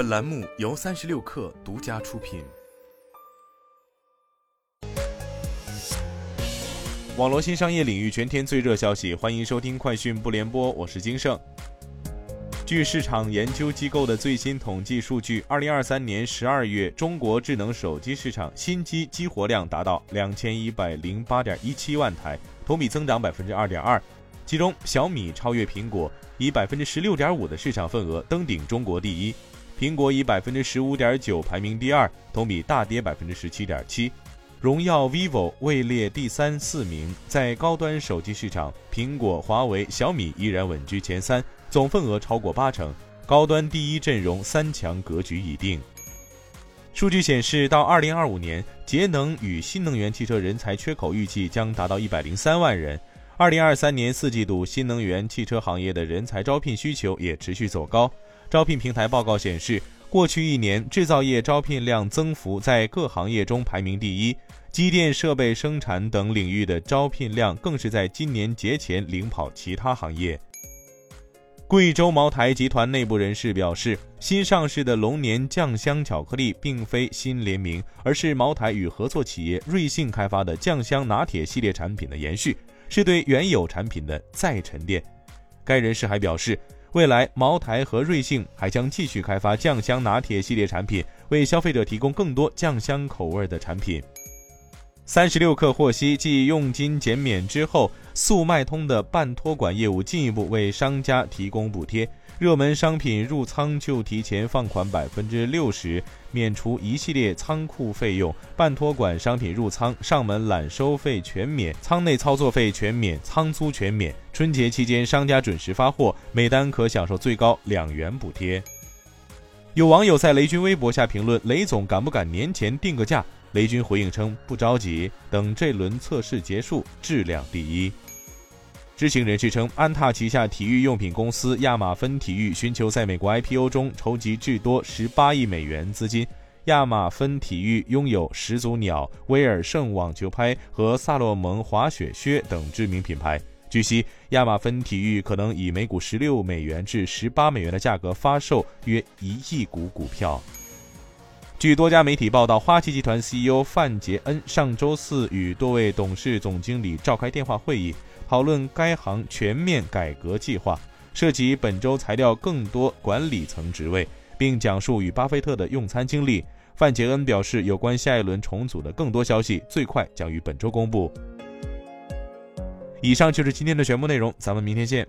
本栏目由三十六氪独家出品。网络新商业领域全天最热消息，欢迎收听快讯不联播，我是金盛。据市场研究机构的最新统计数据，二零二三年十二月，中国智能手机市场新机激活量达到两千一百零八点一七万台，同比增长百分之二点二。其中，小米超越苹果，以百分之十六点五的市场份额登顶中国第一；苹果以百分之十五点九排名第二，同比大跌百分之十七点七。荣耀、vivo 位列第三、四名。在高端手机市场，苹果、华为、小米依然稳居前三，总份额超过八成。高端第一阵容三强格局已定。数据显示，到二零二五年，节能与新能源汽车人才缺口预计将达到一百零三万人。二零二三年四季度，新能源汽车行业的人才招聘需求也持续走高。招聘平台报告显示，过去一年制造业招聘量增幅在各行业中排名第一，机电设备生产等领域的招聘量更是在今年节前领跑其他行业。贵州茅台集团内部人士表示，新上市的龙年酱香巧克力并非新联名，而是茅台与合作企业瑞幸开发的酱香拿铁系列产品的延续。是对原有产品的再沉淀。该人士还表示，未来茅台和瑞幸还将继续开发酱香拿铁系列产品，为消费者提供更多酱香口味的产品。三十六氪获悉，继佣金减免之后，速卖通的办托管业务进一步为商家提供补贴。热门商品入仓就提前放款百分之六十，免除一系列仓库费用；半托管商品入仓上门揽收费全免，仓内操作费全免，仓租全免。春节期间商家准时发货，每单可享受最高两元补贴。有网友在雷军微博下评论：“雷总敢不敢年前定个价？”雷军回应称：“不着急，等这轮测试结束，质量第一。”知情人士称，安踏旗下体育用品公司亚马芬体育寻求在美国 IPO 中筹集至多十八亿美元资金。亚马芬体育拥有始祖鸟、威尔胜网球拍和萨洛蒙滑雪靴等知名品牌。据悉，亚马芬体育可能以每股十六美元至十八美元的价格发售约一亿股股票。据多家媒体报道，花旗集团 CEO 范杰恩上周四与多位董事总经理召开电话会议。讨论该行全面改革计划，涉及本周裁掉更多管理层职位，并讲述与巴菲特的用餐经历。范杰恩表示，有关下一轮重组的更多消息，最快将于本周公布。以上就是今天的全部内容，咱们明天见。